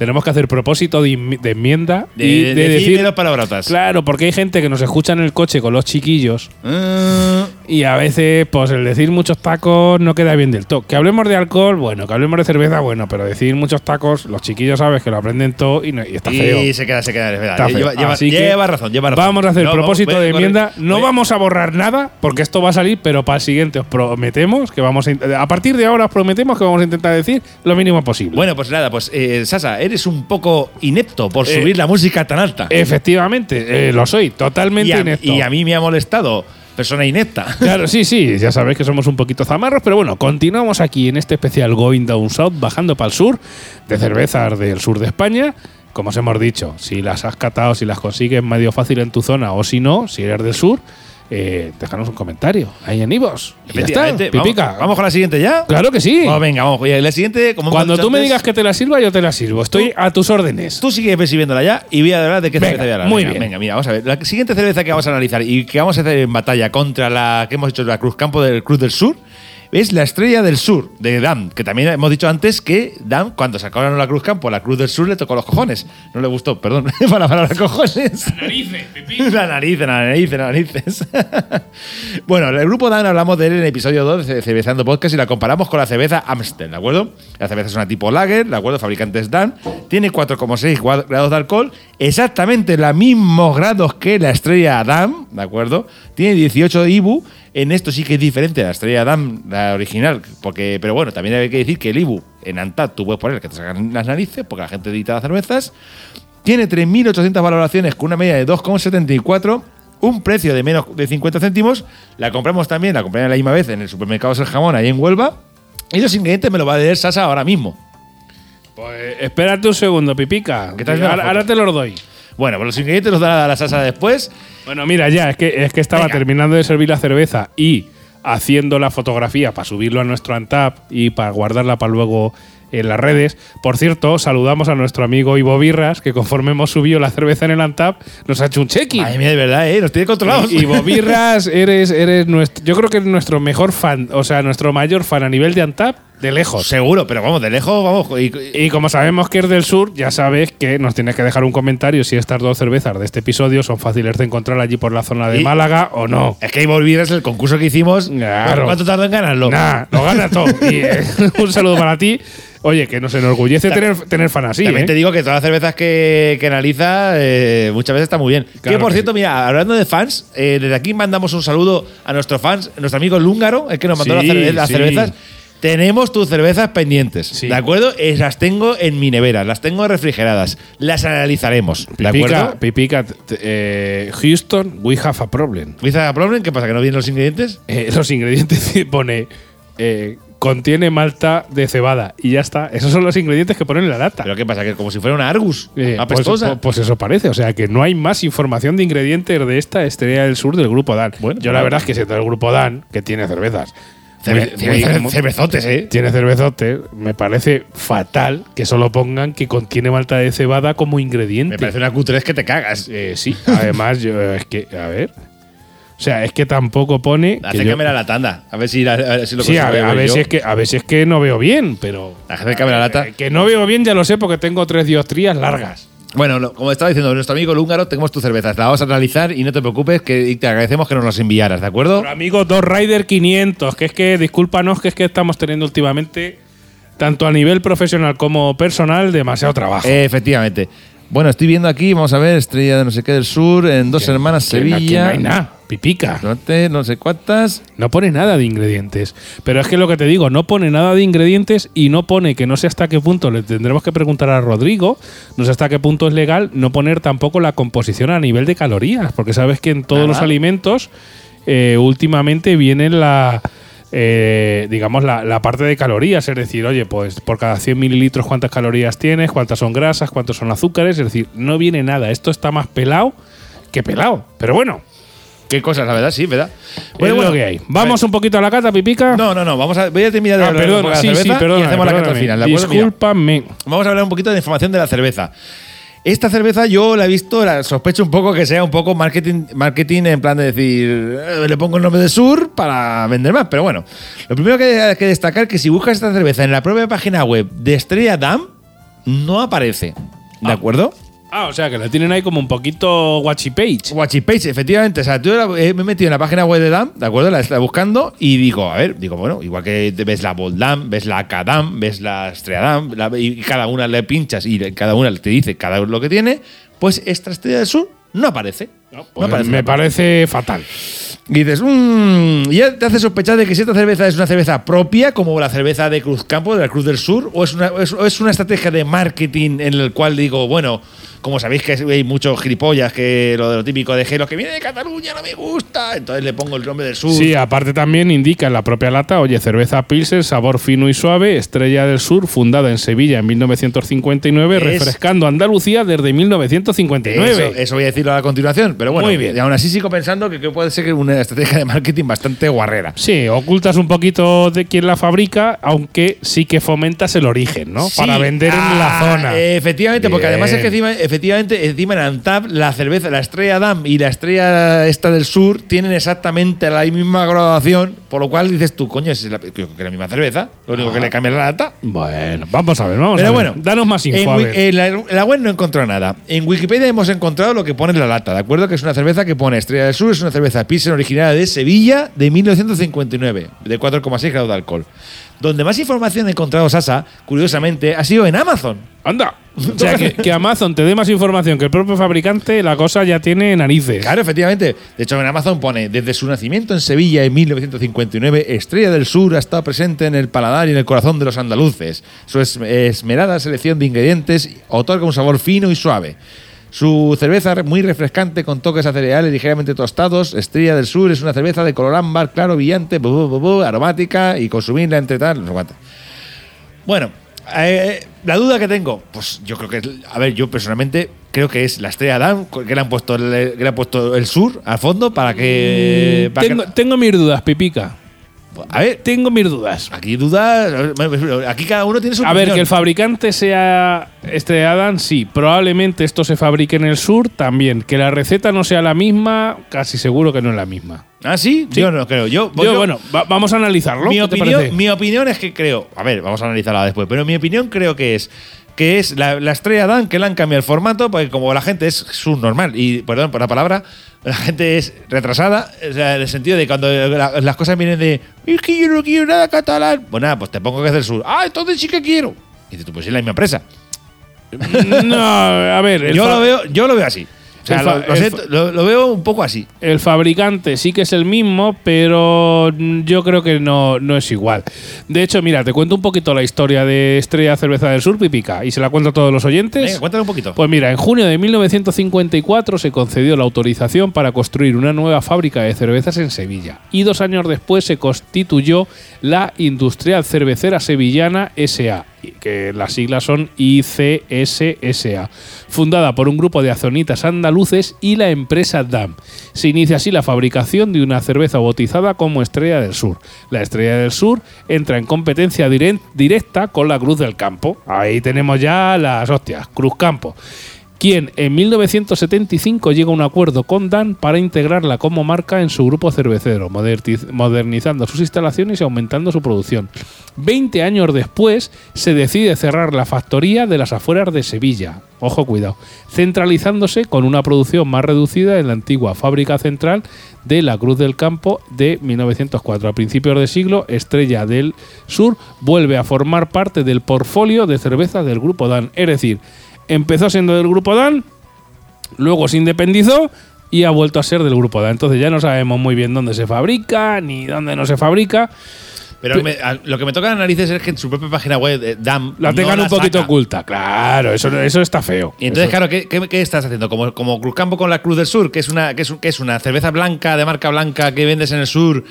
tenemos que hacer propósito de, enmienda de, y de, decir dos palabrotas. Claro, porque hay gente que nos escucha en el coche con los chiquillos ah. Y a veces, pues el decir muchos tacos no queda bien del todo. Que hablemos de alcohol, bueno, que hablemos de cerveza, bueno, pero decir muchos tacos, los chiquillos sabes que lo aprenden todo y, está feo. Y se queda, se queda, es verdad. Lleva, razón, lleva razón. Vamos a hacer propósito de enmienda. no vamos a borrar nada porque esto va a salir, pero para el siguiente os prometemos que vamos a, a partir de ahora os prometemos que vamos a intentar decir lo mínimo posible. Bueno, pues nada, pues eh, Sasa, eres un poco inepto por eh, subir la música tan alta. Efectivamente, eh, lo soy, totalmente inepto. Y a mí me ha molestado persona inepta. *laughs* Claro, sí, sí, ya sabéis que somos un poquito zamarros, pero bueno, continuamos aquí en este especial Going Down South, bajando para el sur, de cervezas del sur de España. Como os hemos dicho, si las has catado, si las consigues medio fácil en tu zona o si no, si eres del sur, eh, déjanos un comentario ahí en Ivos. Está, pipica. Vamos, con la siguiente ya? Claro que sí. venga, vamos. la siguiente, como Cuando tú me digas que te la sirva, yo te la sirvo. Estoy a tus órdenes. Tú sigues percibiéndola ya y voy a hablar de qué cerveza voy a hablar. Muy bien. Venga, mira, vamos a ver. La siguiente cerveza que vamos a analizar y que vamos a hacer en batalla contra la que hemos hecho la Cruz Campo del Cruz del Sur es la estrella del sur de Dam, que también hemos dicho antes que Dam, cuando sacaron la Cruz Campo, la Cruz del Sur le tocó los cojones. No le gustó, perdón, *laughs* para la palabra cojones. La narices, *laughs* La nariz, la nariz, la narices. *laughs* bueno, el grupo Dam hablamos de él en el episodio 2 de Cervezando Podcast y la comparamos con la cerveza Amstel, ¿de acuerdo? La cerveza es una tipo lager, ¿de acuerdo? Fabricantes Dan, tiene 4,6 grados de alcohol, exactamente los mismos grados que la estrella Dam, ¿de acuerdo? Tiene 18 de IBU en esto sí que es diferente la estrella Adam, la original, porque, pero bueno, también hay que decir que el Ibu en Antap tú puedes poner que te sacan las narices, porque la gente edita las cervezas. Tiene 3.800 valoraciones con una media de 2,74, un precio de menos de 50 céntimos. La compramos también, la compré la misma vez en el supermercado El Jamón, ahí en Huelva. Y los ingredientes me lo va a leer Sasa ahora mismo. Pues espérate un segundo, Pipica. Ahora, ahora te los doy. Bueno, pues los ingredientes los da la salsa después. Bueno, mira, ya, es que, es que estaba terminando de servir la cerveza y haciendo la fotografía para subirlo a nuestro Antap y para guardarla para luego en las redes. Por cierto, saludamos a nuestro amigo Ivo Birras, que conforme hemos subido la cerveza en el Antap, nos ha hecho un check-in. Ay, mira, de verdad, ¿eh? Nos tiene controlados. Ivo Birras, *laughs* eres, eres nuestro, yo creo que eres nuestro mejor fan, o sea, nuestro mayor fan a nivel de Antap de lejos. Seguro, pero vamos, de lejos, vamos. y- Y como sabemos que es del sur, ya sabes que nos tienes que dejar un comentario si estas dos cervezas de este episodio son fáciles de encontrar allí por la zona de Málaga o no. es que ahí olvidas el concurso que hicimos. Claro. ¿Cuánto tardó en ganarlo? Nah, lo gana todo. *laughs* Y eh, *laughs* un saludo para ti. Oye, que nos enorgullece tener, tener fan así. También ¿eh? te digo que todas las cervezas que, que analiza eh, muchas veces está muy bien. Claro que por que cierto, mira, hablando de fans, eh, desde aquí mandamos un saludo a nuestros fans, nuestro amigo el húngaro, el que nos mandó Sí, las, cerve- las sí. cervezas. Tenemos tus cervezas pendientes, Sí. ¿de acuerdo? Eh, las tengo en mi nevera, las tengo refrigeradas, las analizaremos, ¿de Pipica, acuerdo? Pipica, eh, Houston, we have a problem. ¿Dice a problem? ¿Qué pasa? ¿Que no vienen los ingredientes? Eh, los ingredientes *laughs* pone eh, contiene malta de cebada y ya está. Esos son los ingredientes que ponen en la lata. ¿Pero qué pasa? ¿Que como si fuera una Argus? Eh, pues, apestosa. pues- pues eso parece, o sea que no hay más información de ingredientes de esta estrella del sur del grupo Dan. Bueno, Yo la bueno. verdad es que siendo el grupo Dan, que tiene cervezas, Cerve- muy- muy- cerve- muy- cervezotes, ¿eh? tiene cervezotes, me parece fatal que solo pongan que contiene malta de cebada como ingrediente. Me parece una Q3 que te cagas. Eh, sí, además yo es que, a ver, o sea, es que tampoco pone... que yo- Acércame la tanda, a ver si, la- a ver si lo Sí, a ver, a ver ver yo. si es que a ver si es que no veo bien, pero Acércame la lata. Eh, que no veo bien ya lo sé porque tengo tres dioptrías largas. Bueno, lo- como estaba diciendo nuestro amigo el húngaro, tenemos tus cervezas. La vamos a analizar y no te preocupes, que y te agradecemos que nos las enviaras, ¿de acuerdo? Pero amigo, dos Rider 500, que es que, discúlpanos, que es que estamos teniendo últimamente, tanto a nivel profesional como personal, demasiado trabajo. Eh, efectivamente. Bueno, estoy viendo aquí, vamos a ver, Estrella de no sé qué del Sur, en Dos Hermanas Que no- que Sevilla. no hay nada, pipica. No sé cuántas. No pone nada de ingredientes. Pero es que lo que te digo, no pone nada de ingredientes y no pone que no sé hasta qué punto, le tendremos que preguntar a Rodrigo, no sé hasta qué punto es legal no poner tampoco la composición a nivel de calorías, porque sabes que en todos Nada. los alimentos eh, últimamente viene la... eh, digamos la, la parte de calorías, es decir, oye, pues por cada 100 mililitros cuántas calorías tienes, cuántas son grasas, cuántos son azúcares, es decir, no viene nada, esto está más pelado que pelado, pero bueno, Qué cosas, la verdad, sí, ¿verdad? lo que hay. Vamos un poquito a la cata, pipica. No, no, no, vamos a, voy a terminar de Ah, hablar un perdona, poco de la sí, sí, perdona. y hacemos la cata al final, ¿de acuerdo? Mira, Discúlpame. Vamos a hablar un poquito de información de la cerveza. Esta cerveza yo la he visto, la sospecho un poco que sea un poco marketing, marketing en plan de decir, eh, le pongo el nombre de Sur para vender más. Pero bueno, lo primero que hay que destacar es que si buscas esta cerveza en la propia página web de Estrella Dam, no aparece. ¿De acuerdo? Ah, o sea, que la tienen ahí como un poquito watchy page. Efectivamente. O sea, la- eh, me he metido en la página web de DAM, ¿de acuerdo? La estaba buscando y digo, a ver, digo, bueno, igual que ves la Bold DAM, ves la K-DAM, ves la Estrella DAM, la- y cada una le pinchas y cada una te dice cada uno lo que tiene, pues esta Estrella del Sur no aparece. No, Pues me parece fatal. Y dices, mmm, ya te hace sospechar de que si esta cerveza es una cerveza propia, como la cerveza de Cruz Campo, de la Cruz del Sur, o es una, es, una estrategia de marketing en el cual digo, bueno, como sabéis que hay muchos gilipollas que lo de lo típico de lo que viene de Cataluña no me gusta, entonces le pongo el nombre del sur. Sí, aparte también indica en la propia lata, oye, cerveza Pilsen, sabor fino y suave, Estrella del Sur, fundada en Sevilla en 1959, Es- refrescando Andalucía desde 1959. Eso, eso voy a decirlo a continuación, pero bueno, Muy bien. y aún así sigo pensando que, que puede ser una estrategia de marketing bastante guarrera. Sí, ocultas un poquito de quién la fabrica, aunque sí que fomentas el origen, ¿no? Sí. Para vender en la Ah, zona. Efectivamente, porque además es que encima, efectivamente, encima en Antap, la cerveza, la estrella Dam y la estrella esta del sur tienen exactamente la misma graduación, por lo cual dices tú, coño, es la, que misma cerveza, lo único que le cambia es la lata. Bueno, vamos a ver, vamos Pero a ver. bueno, danos más info. en, a Wi- ver. en la, en la web no he encontrado nada. En Wikipedia hemos encontrado lo que pone en la lata, ¿de acuerdo? Que es una cerveza que pone Estrella del Sur, es una cerveza Pilsen originaria de Sevilla de 1959, de 4,6 grados de alcohol. Donde más información he encontrado, Sasa, curiosamente, ha sido en Amazon. Anda. *laughs* O sea, que, que Amazon te dé más información que el propio fabricante, la cosa ya tiene narices. Claro, efectivamente. De hecho, en Amazon pone, desde su nacimiento en Sevilla en 1959, Estrella del Sur ha estado presente en el paladar y en el corazón de los andaluces. Su es- esmerada selección de ingredientes otorga un sabor fino y suave. Su cerveza muy refrescante con toques a cereales ligeramente tostados. Estrella del Sur es una cerveza de color ámbar claro, brillante, bu, bu, aromática y consumirla entre tal, no cuánto. Bueno, eh, la duda que tengo, pues yo creo que, es- a ver, yo personalmente creo que es la estrella Damm, que le han puesto el, que le han puesto el sur al fondo para que. para que- Tengo, tengo mis dudas, Pipica. A ver, Tengo mis dudas. aquí dudas. Aquí cada uno tiene su A ver, opinión. que el fabricante sea este Adam, sí. Probablemente esto se fabrique en el sur también. Que la receta no sea la misma, casi seguro que no es la misma. ¿Ah, sí? Sí. Yo no creo. Yo, pues Yo, yo- bueno, va- vamos a analizarlo. mi ¿Qué te opinión, parece? mi opinión es que creo. A ver, vamos a analizarla después. Pero mi opinión creo que es que es la, la estrella Dan que le han cambiado el formato, porque como la gente es subnormal, y perdón por la palabra, la gente es retrasada, o sea, en el sentido de cuando la- las cosas vienen de es que yo no quiero nada catalán. Pues nada, pues te pongo que del sur. Ah, entonces sí que quiero. Y dices tú, pues es la misma empresa. *laughs* no, a ver. Yo lo veo, yo lo veo así. O sea, lo, lo el siento, fa- lo- lo veo un poco así. El fabricante sí que es el mismo, pero yo creo que no, no es igual. De hecho, mira, te cuento un poquito la historia de Estrella Cerveza del Sur, Pipica, y se la cuento a todos los oyentes. Venga, cuéntame un poquito. Pues mira, en junio de 1954 se concedió la autorización para construir una nueva fábrica de cervezas en Sevilla y dos años después se constituyó la Industrial Cervecera Sevillana SA, que las siglas son ICSSA, fundada por un grupo de azonitas andaluces y la empresa DAM. Se inicia así la fabricación de una cerveza bautizada como Estrella del Sur. La Estrella del Sur entra en competencia directa con la Cruz del Campo. Ahí tenemos ya las hostias, Cruz Campo quien en 1975 llega a un acuerdo con Dan para integrarla como marca en su grupo cervecero, moderniz- modernizando sus instalaciones y aumentando su producción. Veinte años después se decide cerrar la factoría de las afueras de Sevilla, ojo cuidado, centralizándose con una producción más reducida en la antigua fábrica central de la Cruz del Campo de 1904. A principios de siglo, Estrella del Sur vuelve a formar parte del portfolio de cervezas del grupo Dan, es decir, empezó siendo del grupo Dan, luego se independizó y ha vuelto a ser del grupo Dan. Entonces ya no sabemos muy bien dónde se fabrica ni dónde no se fabrica. Pero me- a- lo que me toca las narices es que en su propia página web, eh, DAM, La no tengan un poquito saca. oculta. Claro, eso, eso está feo. Y entonces, Eso- claro, ¿qué, qué, qué estás haciendo? Como, como Cruz Campo con la Cruz del Sur, que es, una, que, es, que es una cerveza blanca de marca blanca que vendes en el sur.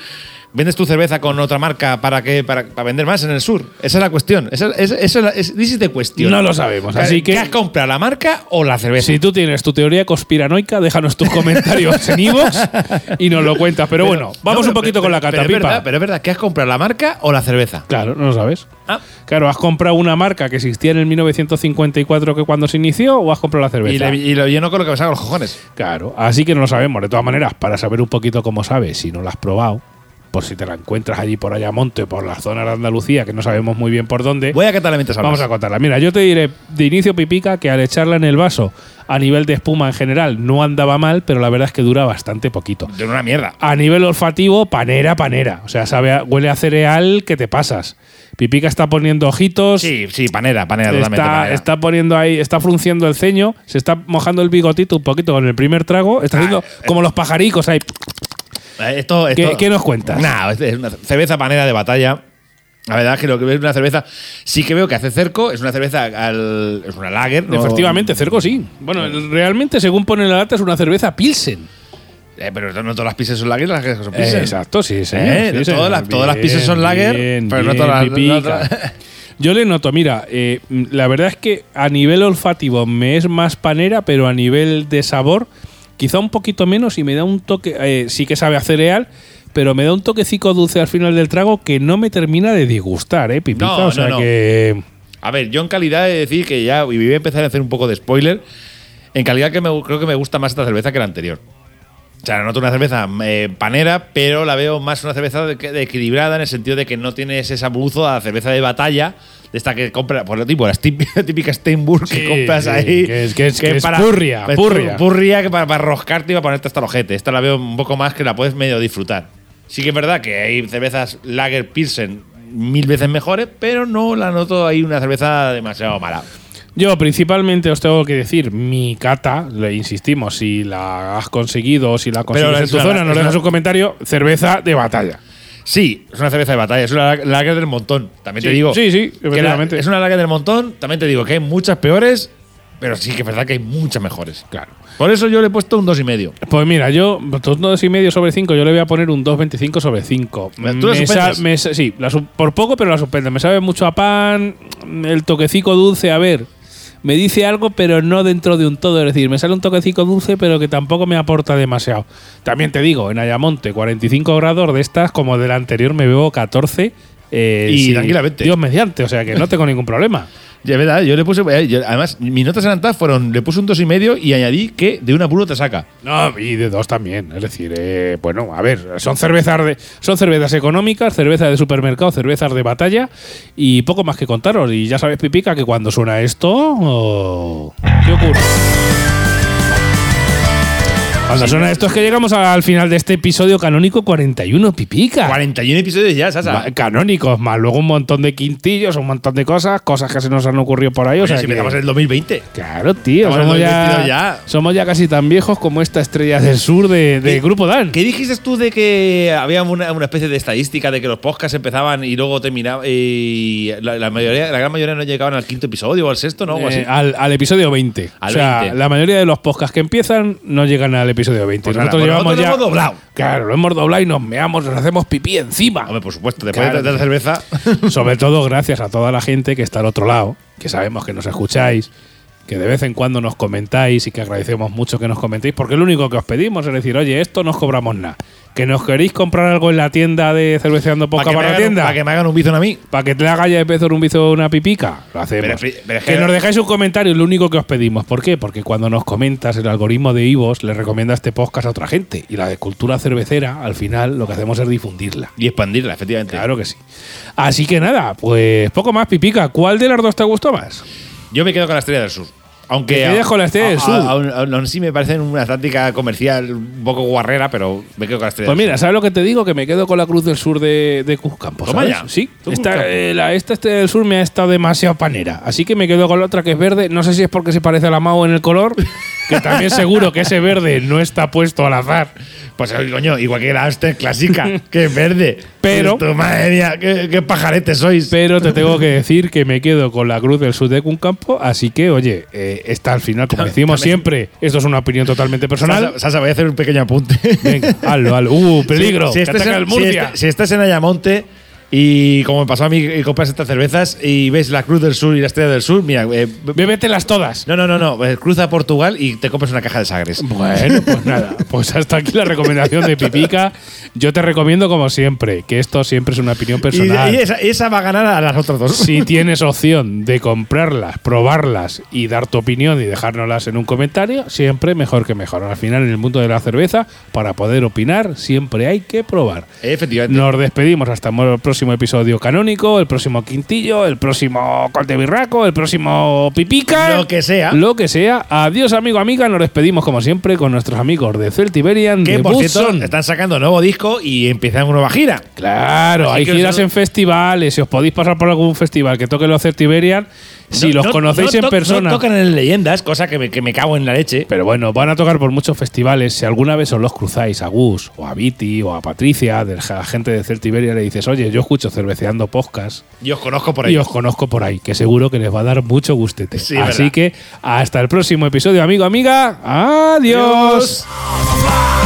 ¿Vendes tu cerveza con otra marca para que para, para vender más en el sur? Esa es la cuestión. Esa, esa, esa es es- question. No lo sabemos, así que- ¿Qué has comprado, la marca o la cerveza? Si tú tienes tu teoría conspiranoica, déjanos tus comentarios en iVoox y nos lo cuentas. Pero, bueno, vamos no, un poquito pero- con la cata, pero es verdad, pero es verdad, ¿qué has comprado, la marca o la cerveza? Claro, no lo sabes. Ah, Claro, ¿has comprado una marca que existía en el 1954 que cuando se inició o has comprado la cerveza? y, le- y lo lleno con lo que me saca los cojones. Claro, así que no lo sabemos. De todas maneras, para saber un poquito cómo sabes, si no lo has probado, por si te la encuentras allí por allá monte, por la zona de Andalucía, que no sabemos muy bien por dónde, Voy a mientras hablas. vamos a contarla. Mira, yo te diré de inicio pipica que al echarla en el vaso, a nivel de espuma en general, no andaba mal, pero la verdad es que dura bastante poquito. De una mierda. A nivel olfativo, panera, panera. O sea, sabe a- huele a cereal que te pasas. Pipica está poniendo ojitos. Sí, sí, panera, panera, totalmente. Está, panera. está poniendo ahí, está frunciendo el ceño, se está mojando el bigotito un poquito con el primer trago, está haciendo Ah, como los pajaricos ahí. Eh, Esto, ¿Qué- nos cuentas? Nah, es una cerveza panera de batalla. La verdad es que lo que veo es una cerveza. Sí que veo que hace cerco. Es una cerveza. al- es una lager. ¿no? Efectivamente, cerco sí. Bueno, realmente, según pone la lata, es una cerveza Pilsen. Eh, pero no todas las pizzas son lager, las que son pilsen. exacto, sí. Eh, sí, todas las- todas las pizzas son lager, pero no bien, todas las- no todas- *laughs* Yo le noto, mira, eh, la verdad es que a nivel olfativo me es más panera, pero a nivel de sabor, quizá un poquito menos y me da un toque, eh, sí que sabe a cereal, pero me da un toquecico dulce al final del trago que no me termina de disgustar, ¿eh, Pipica? No, o sea no, no. que. A ver, yo en calidad he de decir que ya. Y voy a empezar a hacer un poco de spoiler. En calidad que me, creo que me gusta más esta cerveza que la anterior. O sea, noto una cerveza eh, panera, pero la veo más una cerveza de, de equilibrada en el sentido de que no tienes ese abuso a la cerveza de batalla, de esta que compras, por lo tipo, típicas *laughs* típica Steinburg que compras sí, ahí. que es- que es- que es purria, es purria. Purria que para, para roscarte y para ponerte hasta el ojete. Esta la veo un poco más que la puedes medio disfrutar. Sí que es verdad que hay cervezas Lager Pilsen mil veces mejores, pero no la noto ahí una cerveza demasiado mala. Yo principalmente os tengo que decir, mi cata, le insistimos, si la has conseguido o si la consigues en tu zona, nos dejas un comentario, cerveza de batalla. Sí, es una cerveza de batalla, es una lager del montón, también te digo. sí, sí, la- efectivamente. es una lager del montón, también te digo que hay muchas peores, pero sí que es verdad que hay muchas mejores. Claro. Por eso yo le he puesto un 2,5. Pues mira, yo, un 2,5 sobre 5, yo le voy a poner un 2,25 sobre 5. ¿Tú la Me sa- me sí, la por poco, pero la suspendo. Me sabe mucho a pan, el toquecico dulce, a ver. Me dice algo, pero no dentro de un todo. Es decir, me sale un toquecito dulce, pero que tampoco me aporta demasiado. También te digo, en Ayamonte, 45 grados de estas, como del anterior me bebo 14. eh, Y tranquilamente. Dios mediante, o sea que no tengo ningún problema. Ya verdad, yo le puse. eh, además, mis notas en Antaz fueron. Le puse un dos y medio y añadí que de una puro te saca. No, y de dos también. Es decir, eh, bueno, a ver, son cervezas de, son cervezas económicas, cervezas de supermercado, cervezas de batalla y poco más que contaros. Y ya sabes, Pipica, que cuando suena esto, oh, ¿qué ocurre? Cuando suena esto es que llegamos al final de este episodio canónico 41, Pipica. 41 episodios ya, Sasa. Canónicos, más luego un montón de quintillos, un montón de cosas, cosas que se nos han ocurrido por ahí. o sea si que- empezamos en el 2020. Claro, tío, somos ya, 2022 ya. somos ya casi tan viejos como esta estrella del sur de, de ¿Qué- Grupo Dan. ¿Qué dijiste tú de que había una, una especie de estadística de que los podcasts empezaban y luego terminaban y la, la mayoría, la gran mayoría no llegaban al quinto episodio o al sexto, ¿no? O así. Eh, al, al episodio 20. Al o sea, 20. la mayoría de los podcasts que empiezan no llegan al episodio 20. Pues nosotros pues llevamos ya. lo hemos doblado. Claro, lo hemos doblado y nos meamos, nos hacemos pipí encima. Hombre, por supuesto, después Claro. de la cerveza. *laughs* Sobre todo gracias a toda la gente que está al otro lado, que sabemos que nos escucháis, que de vez en cuando nos comentáis y que agradecemos mucho que nos comentéis, porque lo único que os pedimos, es decir, oye, esto no os cobramos nada. Que nos queréis comprar algo en la tienda de cerveceando Para poca para la tienda. pa' que me hagan un bizón a mí. Para que te haga ya de pez un bizo una pipica, lo hacemos. Pero pri- pero es que que- nos dejáis un comentario, es lo único que os pedimos. ¿Por qué? Porque cuando nos comentas, el algoritmo de Ivos le recomienda este podcast a otra gente. Y la de cultura cervecera, al final, lo que hacemos es difundirla. Y expandirla, efectivamente. Claro que sí. Así que nada, pues poco más, pipica. ¿Cuál de las dos te gustó más? Yo me quedo con la estrella del sur. Aunque Te quedas con la Estrella del a- Sur. a- Aún sí me parece una táctica comercial un poco guarrera, pero me quedo con la estrella Pues mira, ¿sabes lo que te digo? Que me quedo con la Cruz del Sur de, de Cruzcampo. Toma ¿sabes? ya. Sí, esta, eh, la, esta Estrella del Sur me ha estado demasiado panera. Así que me quedo con la otra que es verde. No sé si es porque se parece a la Mao en el color, *laughs* que también seguro que ese verde no está puesto al azar. Pues coño, igual que la Amstel clásica, *laughs* que es verde. Pero- Pues, tu madre mía, qué, qué pajaretes sois. Pero te tengo que decir que me quedo con la Cruz del Sur de Cuncampo. Así que, oye, eh, está al final, como decimos siempre, esto es una opinión totalmente personal. Sasa, Sasa, voy a hacer un pequeño apunte. Venga, hazlo, hazlo. Uh, *laughs* peligro. Si, estás en, si estás en Ayamonte y como me pasó a mí y compras estas cervezas y ves la Cruz del Sur y la Estrella del Sur, mira, eh, Bébételas todas. no, no, no, no, eh, cruza Portugal y te compras una caja de sagres. Bueno, pues nada, pues hasta aquí la recomendación de Pipica. Yo te recomiendo, como siempre, que esto siempre es una opinión Y, personal. y esa, esa va a ganar a las otras dos. Si *laughs* tienes opción de comprarlas, probarlas y dar tu opinión y dejárnoslas en un comentario, siempre mejor que mejor. Al final, en el mundo de la cerveza, para poder opinar, siempre hay que probar. Efectivamente. Nos despedimos hasta el próximo episodio canónico, el próximo quintillo, el próximo Colte Birraco, el próximo Pipica. Lo que sea. Lo que sea. Adiós, amigo, amiga. Nos despedimos, como siempre, con nuestros amigos de Celtiberian. Que de por cierto, están sacando nuevo disco y empiezan una nueva gira. Claro, Así hay giras en festivales. Si os podéis pasar por algún festival que toque los Celtiberian, si No- los no- conocéis no en persona. No tocan en leyendas, cosa que me, que me cago en la leche. Pero bueno, van a tocar por muchos festivales. Si alguna vez os los cruzáis a Gus o a Viti o a Patricia, de la gente de Celtiberia, le dices, oye, yo escucho cerveceando podcast Yo os conozco por ahí. y os conozco por ahí, que seguro que les va a dar mucho gustete. Sí, Así verdad. que hasta el próximo episodio, amigo, amiga. Adiós. Adiós.